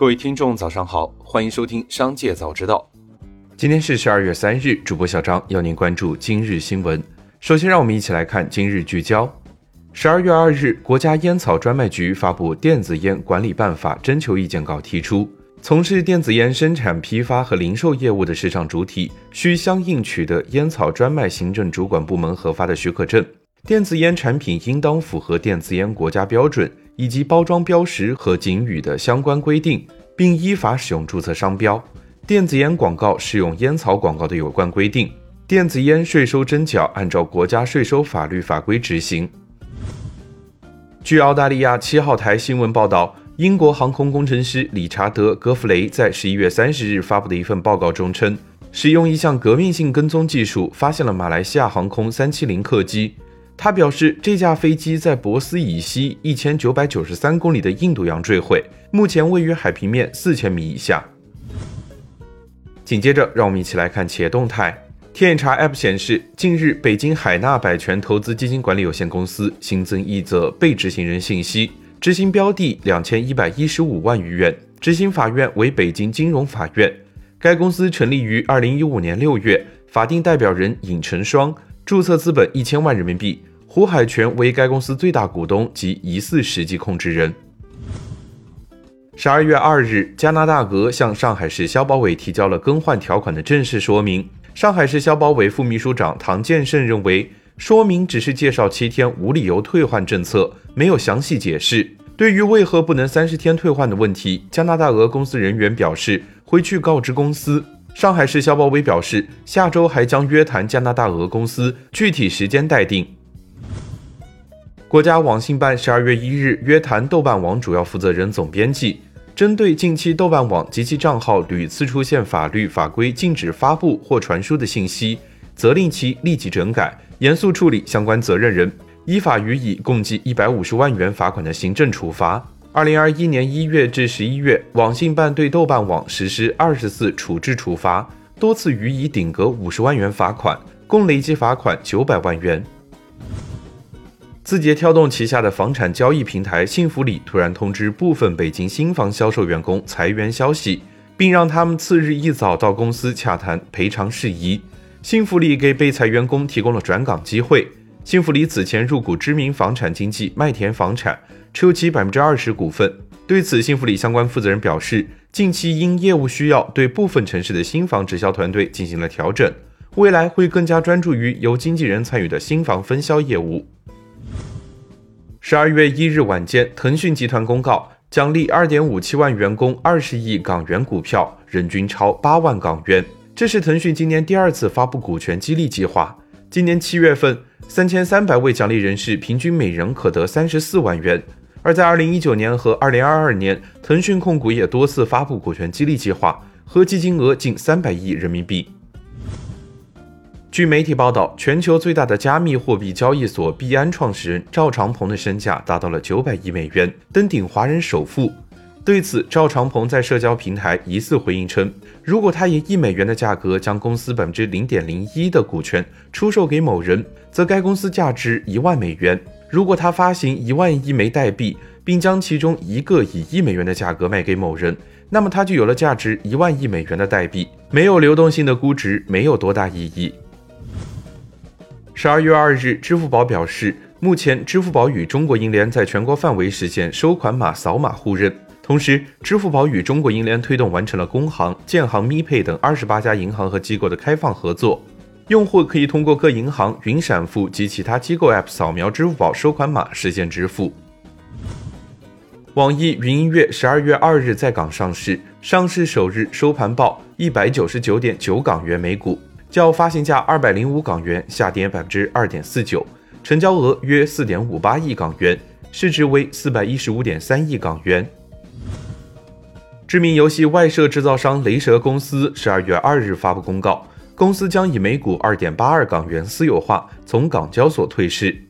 各位听众，早上好，欢迎收听《商界早知道》。今天是十二月三日，主播小张要您关注今日新闻。首先，让我们一起来看今日聚焦。十二月二日，国家烟草专卖局发布《电子烟管理办法》征求意见稿，提出，从事电子烟生产、批发和零售业务的市场主体，需相应取得烟草专卖行政主管部门核发的许可证。电子烟产品应当符合电子烟国家标准。以及包装标识和警语的相关规定，并依法使用注册商标。电子烟广告适用烟草广告的有关规定。电子烟税收征缴按照国家税收法律法规执行。据澳大利亚七号台新闻报道，英国航空工程师理查德·戈弗雷在十一月三十日发布的一份报告中称，使用一项革命性跟踪技术，发现了马来西亚航空三七零客机。他表示，这架飞机在博斯以西一千九百九十三公里的印度洋坠毁，目前位于海平面四千米以下。紧接着，让我们一起来看企业动态。天眼查 App 显示，近日北京海纳百泉投资基金管理有限公司新增一则被执行人信息，执行标的两千一百一十五万余元，执行法院为北京金融法院。该公司成立于二零一五年六月，法定代表人尹成双，注册资本一千万人民币。胡海泉为该公司最大股东及疑似实际控制人。十二月二日，加拿大鹅向上海市消保委提交了更换条款的正式说明。上海市消保委副秘书长唐建胜认为，说明只是介绍七天无理由退换政策，没有详细解释。对于为何不能三十天退换的问题，加拿大鹅公司人员表示会去告知公司。上海市消保委表示，下周还将约谈加拿大鹅公司，具体时间待定。国家网信办十二月一日约谈豆瓣网主要负责人、总编辑，针对近期豆瓣网及其账号屡次出现法律法规禁止发布或传输的信息，责令其立即整改，严肃处理相关责任人，依法予以共计一百五十万元罚款的行政处罚。二零二一年一月至十一月，网信办对豆瓣网实施二十次处置处罚，多次予以顶格五十万元罚款，共累计罚款九百万元。字节跳动旗下的房产交易平台幸福里突然通知部分北京新房销售员工裁员消息，并让他们次日一早到公司洽谈赔偿事宜。幸福里给被裁员工提供了转岗机会。幸福里此前入股知名房产经纪麦田房产，持有其百分之二十股份。对此，幸福里相关负责人表示，近期因业务需要，对部分城市的新房直销团队进行了调整，未来会更加专注于由经纪人参与的新房分销业务。十二月一日晚间，腾讯集团公告奖励二点五七万员工二十亿港元股票，人均超八万港元。这是腾讯今年第二次发布股权激励计划。今年七月份，三千三百位奖励人士平均每人可得三十四万元。而在二零一九年和二零二二年，腾讯控股也多次发布股权激励计划，合计金额近三百亿人民币。据媒体报道，全球最大的加密货币交易所币安创始人赵长鹏的身价达到了九百亿美元，登顶华人首富。对此，赵长鹏在社交平台疑似回应称，如果他以一美元的价格将公司百分之零点零一的股权出售给某人，则该公司价值一万美元；如果他发行一万亿枚代币，并将其中一个以一美元的价格卖给某人，那么他就有了价值一万亿美元的代币。没有流动性的估值，没有多大意义。十二月二日，支付宝表示，目前支付宝与中国银联在全国范围实现收款码扫码互认。同时，支付宝与中国银联推动完成了工行、建行、咪配等二十八家银行和机构的开放合作，用户可以通过各银行、云闪付及其他机构 App 扫描支付宝收款码实现支付。网易云音乐十二月二日在港上市，上市首日收盘报一百九十九点九港元每股。较发行价二百零五港元下跌百分之二点四九，成交额约四点五八亿港元，市值为四百一十五点三亿港元。知名游戏外设制造商雷蛇公司十二月二日发布公告，公司将以每股二点八二港元私有化，从港交所退市。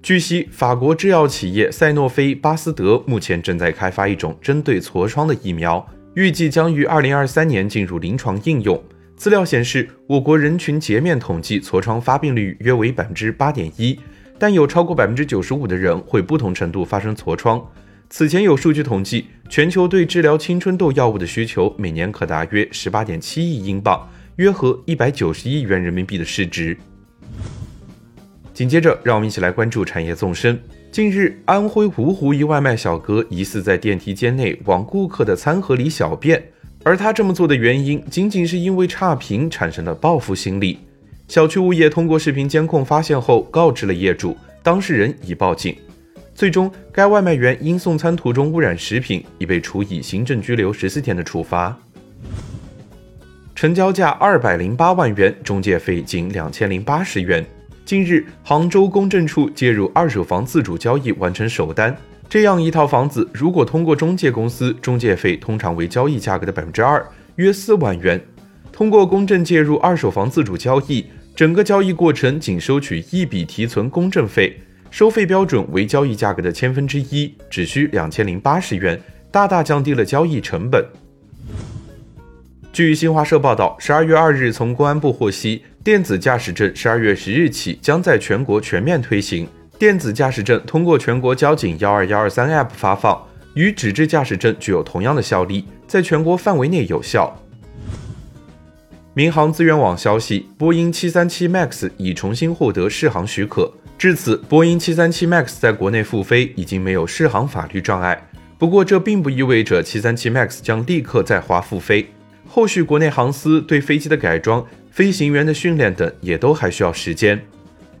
据悉，法国制药企业赛诺菲巴斯德目前正在开发一种针对痤疮的疫苗，预计将于二零二三年进入临床应用。资料显示，我国人群截面统计痤疮发病率约为百分之八点一，但有超过百分之九十五的人会不同程度发生痤疮。此前有数据统计，全球对治疗青春痘药物的需求每年可达约十八点七亿英镑，约合一百九十亿元人民币的市值。紧接着，让我们一起来关注产业纵深。近日，安徽芜湖一外卖小哥疑似在电梯间内往顾客的餐盒里小便，而他这么做的原因，仅仅是因为差评产生了报复心理。小区物业通过视频监控发现后，告知了业主，当事人已报警。最终，该外卖员因送餐途中污染食品，已被处以行政拘留十四天的处罚。成交价二百零八万元，中介费仅两千零八十元。近日，杭州公证处介入二手房自主交易完成首单。这样一套房子，如果通过中介公司，中介费通常为交易价格的百分之二，约四万元。通过公证介入二手房自主交易，整个交易过程仅收取一笔提存公证费。收费标准为交易价格的千分之一，只需两千零八十元，大大降低了交易成本。据新华社报道，十二月二日，从公安部获悉，电子驾驶证十二月十日起将在全国全面推行。电子驾驶证通过全国交警幺二幺二三 App 发放，与纸质驾驶证具有同样的效力，在全国范围内有效。民航资源网消息，波音七三七 MAX 已重新获得适航许可。至此，波音737 MAX 在国内复飞已经没有适航法律障碍。不过，这并不意味着737 MAX 将立刻在华复飞。后续国内航司对飞机的改装、飞行员的训练等，也都还需要时间。